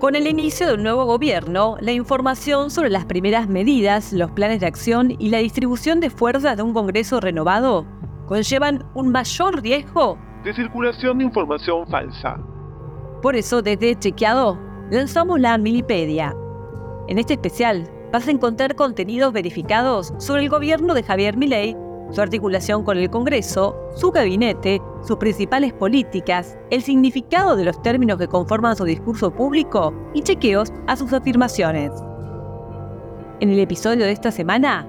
Con el inicio del nuevo gobierno, la información sobre las primeras medidas, los planes de acción y la distribución de fuerzas de un Congreso renovado conllevan un mayor riesgo de circulación de información falsa. Por eso, desde Chequeado, lanzamos la Milipedia. En este especial vas a encontrar contenidos verificados sobre el gobierno de Javier Milei su articulación con el Congreso, su gabinete, sus principales políticas, el significado de los términos que conforman su discurso público y chequeos a sus afirmaciones. En el episodio de esta semana,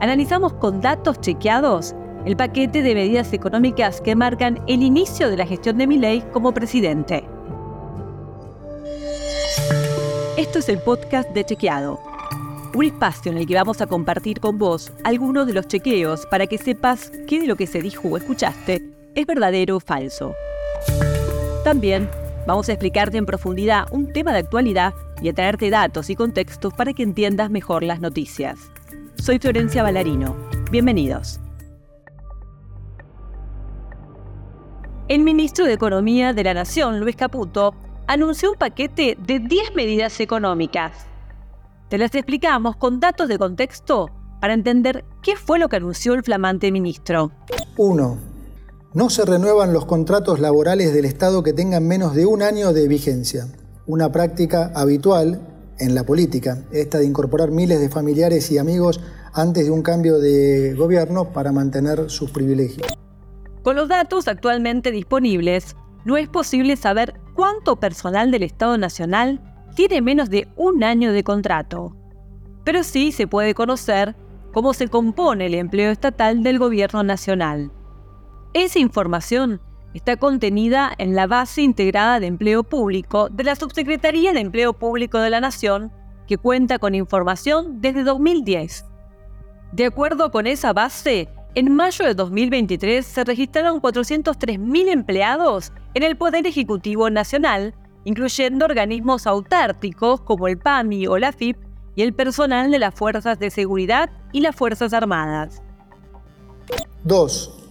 analizamos con datos chequeados el paquete de medidas económicas que marcan el inicio de la gestión de Milei como presidente. Esto es el podcast de Chequeado un espacio en el que vamos a compartir con vos algunos de los chequeos para que sepas qué de lo que se dijo o escuchaste es verdadero o falso. También vamos a explicarte en profundidad un tema de actualidad y a traerte datos y contextos para que entiendas mejor las noticias. Soy Florencia Ballarino. Bienvenidos. El ministro de Economía de la Nación, Luis Caputo, anunció un paquete de 10 medidas económicas te las explicamos con datos de contexto para entender qué fue lo que anunció el flamante ministro. 1. No se renuevan los contratos laborales del Estado que tengan menos de un año de vigencia. Una práctica habitual en la política, esta de incorporar miles de familiares y amigos antes de un cambio de gobierno para mantener sus privilegios. Con los datos actualmente disponibles, no es posible saber cuánto personal del Estado Nacional tiene menos de un año de contrato. Pero sí se puede conocer cómo se compone el empleo estatal del gobierno nacional. Esa información está contenida en la base integrada de empleo público de la Subsecretaría de Empleo Público de la Nación, que cuenta con información desde 2010. De acuerdo con esa base, en mayo de 2023 se registraron 403.000 empleados en el Poder Ejecutivo Nacional incluyendo organismos autárticos como el PAMI o la FIP y el personal de las Fuerzas de Seguridad y las Fuerzas Armadas. 2.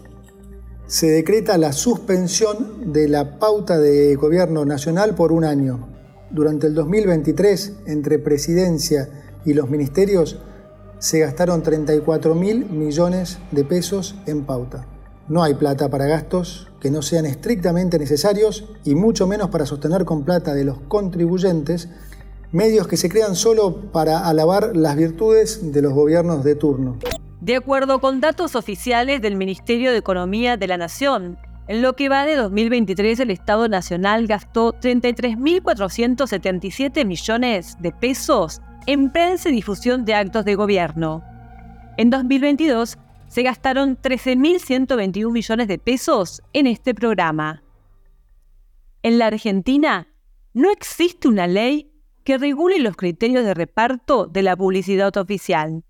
Se decreta la suspensión de la pauta de gobierno nacional por un año. Durante el 2023, entre presidencia y los ministerios, se gastaron 34 mil millones de pesos en pauta. No hay plata para gastos que no sean estrictamente necesarios y mucho menos para sostener con plata de los contribuyentes medios que se crean solo para alabar las virtudes de los gobiernos de turno. De acuerdo con datos oficiales del Ministerio de Economía de la Nación, en lo que va de 2023 el Estado Nacional gastó 33.477 millones de pesos en prensa y difusión de actos de gobierno. En 2022 se gastaron 13.121 millones de pesos en este programa. En la Argentina no existe una ley que regule los criterios de reparto de la publicidad oficial.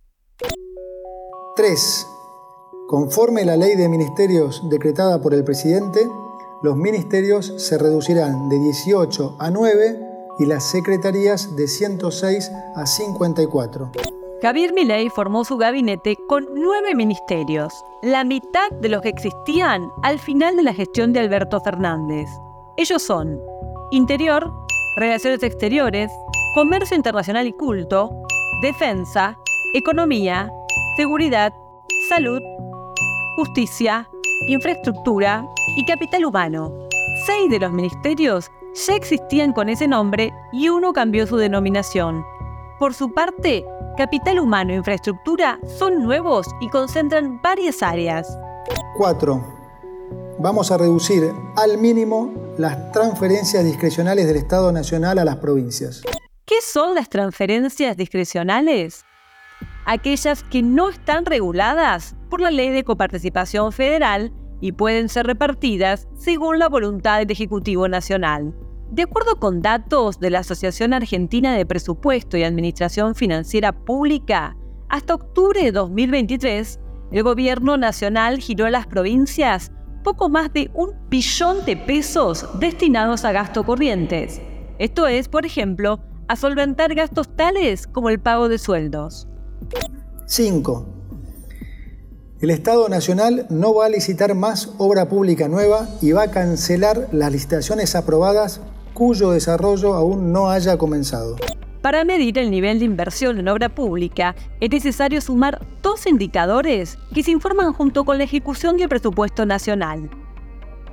3. Conforme la ley de ministerios decretada por el presidente, los ministerios se reducirán de 18 a 9 y las secretarías de 106 a 54. Javier Milei formó su gabinete con nueve ministerios, la mitad de los que existían al final de la gestión de Alberto Fernández. Ellos son Interior, Relaciones Exteriores, Comercio Internacional y Culto, Defensa, Economía, Seguridad, Salud, Justicia, Infraestructura y Capital Humano. Seis de los ministerios ya existían con ese nombre y uno cambió su denominación. Por su parte, Capital Humano e Infraestructura son nuevos y concentran varias áreas. 4. Vamos a reducir al mínimo las transferencias discrecionales del Estado Nacional a las provincias. ¿Qué son las transferencias discrecionales? Aquellas que no están reguladas por la Ley de Coparticipación Federal y pueden ser repartidas según la voluntad del Ejecutivo Nacional. De acuerdo con datos de la Asociación Argentina de Presupuesto y Administración Financiera Pública, hasta octubre de 2023, el gobierno nacional giró a las provincias poco más de un billón de pesos destinados a gastos corrientes. Esto es, por ejemplo, a solventar gastos tales como el pago de sueldos. 5. El Estado Nacional no va a licitar más obra pública nueva y va a cancelar las licitaciones aprobadas cuyo desarrollo aún no haya comenzado. Para medir el nivel de inversión en obra pública, es necesario sumar dos indicadores que se informan junto con la ejecución del presupuesto nacional.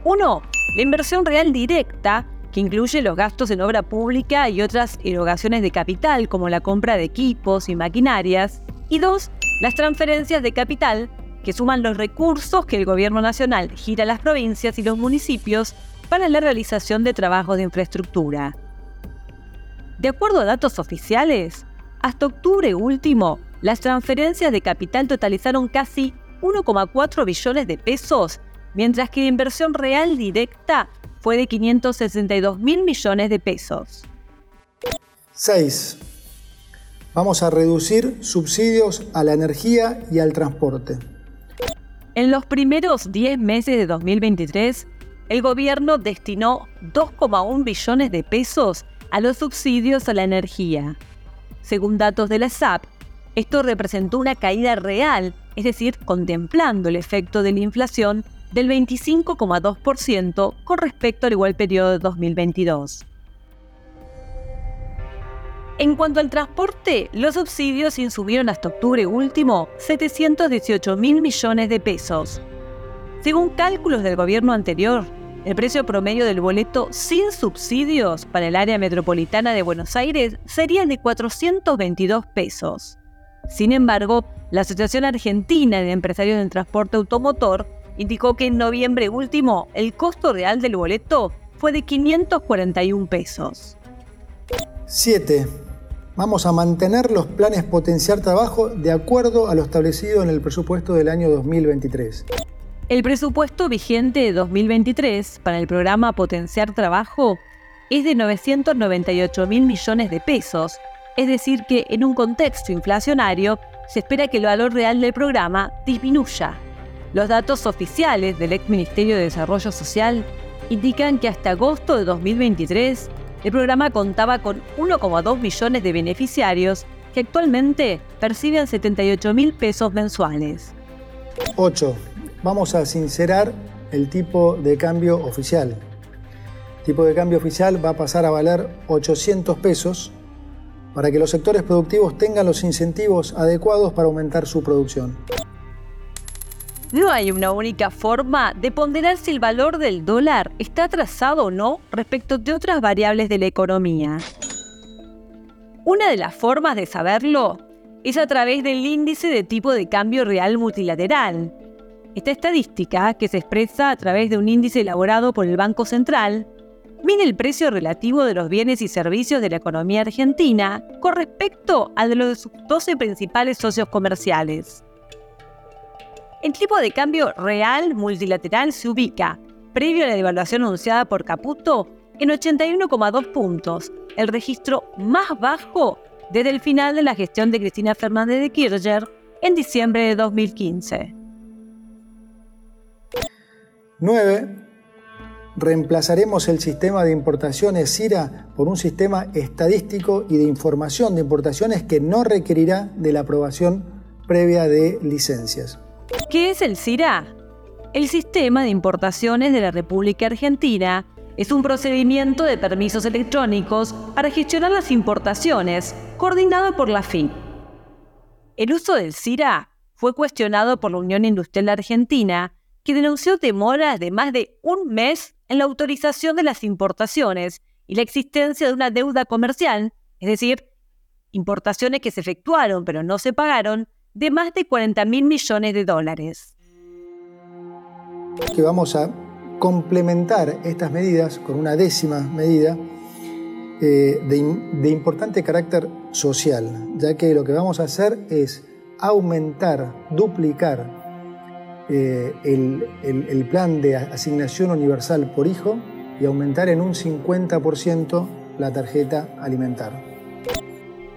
Uno, la inversión real directa, que incluye los gastos en obra pública y otras erogaciones de capital como la compra de equipos y maquinarias. Y dos, las transferencias de capital, que suman los recursos que el Gobierno Nacional gira a las provincias y los municipios para la realización de trabajos de infraestructura. De acuerdo a datos oficiales, hasta octubre último, las transferencias de capital totalizaron casi 1,4 billones de pesos, mientras que la inversión real directa fue de 562 mil millones de pesos. 6. Vamos a reducir subsidios a la energía y al transporte. En los primeros 10 meses de 2023, el gobierno destinó 2,1 billones de pesos a los subsidios a la energía. Según datos de la SAP, esto representó una caída real, es decir, contemplando el efecto de la inflación del 25,2% con respecto al igual periodo de 2022. En cuanto al transporte, los subsidios subieron hasta octubre último 718 mil millones de pesos. Según cálculos del gobierno anterior, el precio promedio del boleto sin subsidios para el área metropolitana de Buenos Aires sería de 422 pesos. Sin embargo, la Asociación Argentina de Empresarios del Transporte Automotor indicó que en noviembre último el costo real del boleto fue de 541 pesos. 7. Vamos a mantener los planes potenciar trabajo de acuerdo a lo establecido en el presupuesto del año 2023. El presupuesto vigente de 2023 para el programa Potenciar Trabajo es de 998 mil millones de pesos, es decir que en un contexto inflacionario se espera que el valor real del programa disminuya. Los datos oficiales del ex Ministerio de Desarrollo Social indican que hasta agosto de 2023 el programa contaba con 1,2 millones de beneficiarios que actualmente perciben 78 mil pesos mensuales. 8 vamos a sincerar el tipo de cambio oficial. El tipo de cambio oficial va a pasar a valer 800 pesos para que los sectores productivos tengan los incentivos adecuados para aumentar su producción. No hay una única forma de ponderar si el valor del dólar está atrasado o no respecto de otras variables de la economía. Una de las formas de saberlo es a través del índice de tipo de cambio real multilateral, esta estadística, que se expresa a través de un índice elaborado por el Banco Central, mide el precio relativo de los bienes y servicios de la economía argentina con respecto al de los de sus 12 principales socios comerciales. El tipo de cambio real multilateral se ubica, previo a la devaluación anunciada por Caputo, en 81,2 puntos, el registro más bajo desde el final de la gestión de Cristina Fernández de Kirchner en diciembre de 2015. 9. Reemplazaremos el sistema de importaciones CIRA por un sistema estadístico y de información de importaciones que no requerirá de la aprobación previa de licencias. ¿Qué es el CIRA? El Sistema de Importaciones de la República Argentina es un procedimiento de permisos electrónicos para gestionar las importaciones, coordinado por la FIN. El uso del CIRA fue cuestionado por la Unión Industrial Argentina que denunció demoras de más de un mes en la autorización de las importaciones y la existencia de una deuda comercial, es decir, importaciones que se efectuaron pero no se pagaron, de más de 40 mil millones de dólares. Vamos a complementar estas medidas con una décima medida eh, de importante carácter social, ya que lo que vamos a hacer es aumentar, duplicar eh, el, plan de asignación universal por hijo y aumentar en un 50% la tarjeta alimentar.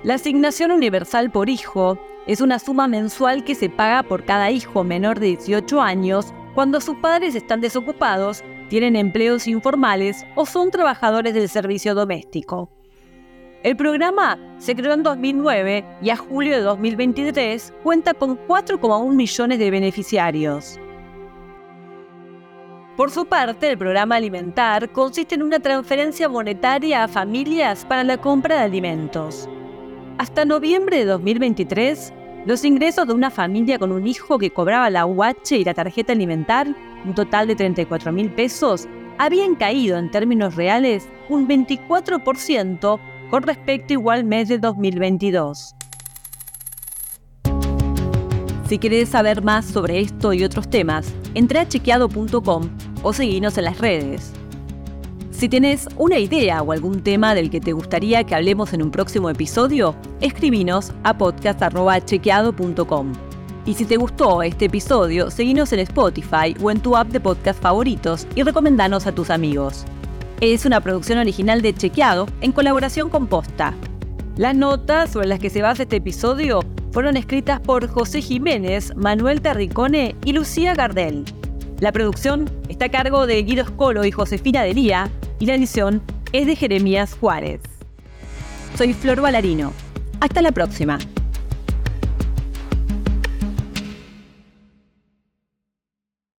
La asignación universal por hijo es una suma mensual que se paga por cada hijo menor de 18 años cuando sus padres están desocupados, tienen empleos informales o son trabajadores del servicio doméstico. El programa se creó en 2009 y a julio de 2023 cuenta con 4,1 millones de beneficiarios. Por su parte, el programa Alimentar consiste en una transferencia monetaria a familias para la compra de alimentos. Hasta noviembre de 2023, los ingresos de una familia con un hijo que cobraba la UH y la tarjeta alimentar, un total de 34 mil pesos, habían caído en términos reales un 24% con respecto igual mes de 2022. Si querés saber más sobre esto y otros temas, entra a chequeado.com o seguinos en las redes. Si tienes una idea o algún tema del que te gustaría que hablemos en un próximo episodio, escribinos a podcast.chequeado.com. Y si te gustó este episodio, seguinos en Spotify o en tu app de podcast favoritos y recomendanos a tus amigos. Es una producción original de Chequeado en colaboración con Posta. Las notas sobre las que se basa este episodio fueron escritas por José Jiménez, Manuel Terricone y Lucía Gardel. La producción está a cargo de Guido Scolo y Josefina Delía y la edición es de Jeremías Juárez. Soy Flor Valarino. Hasta la próxima.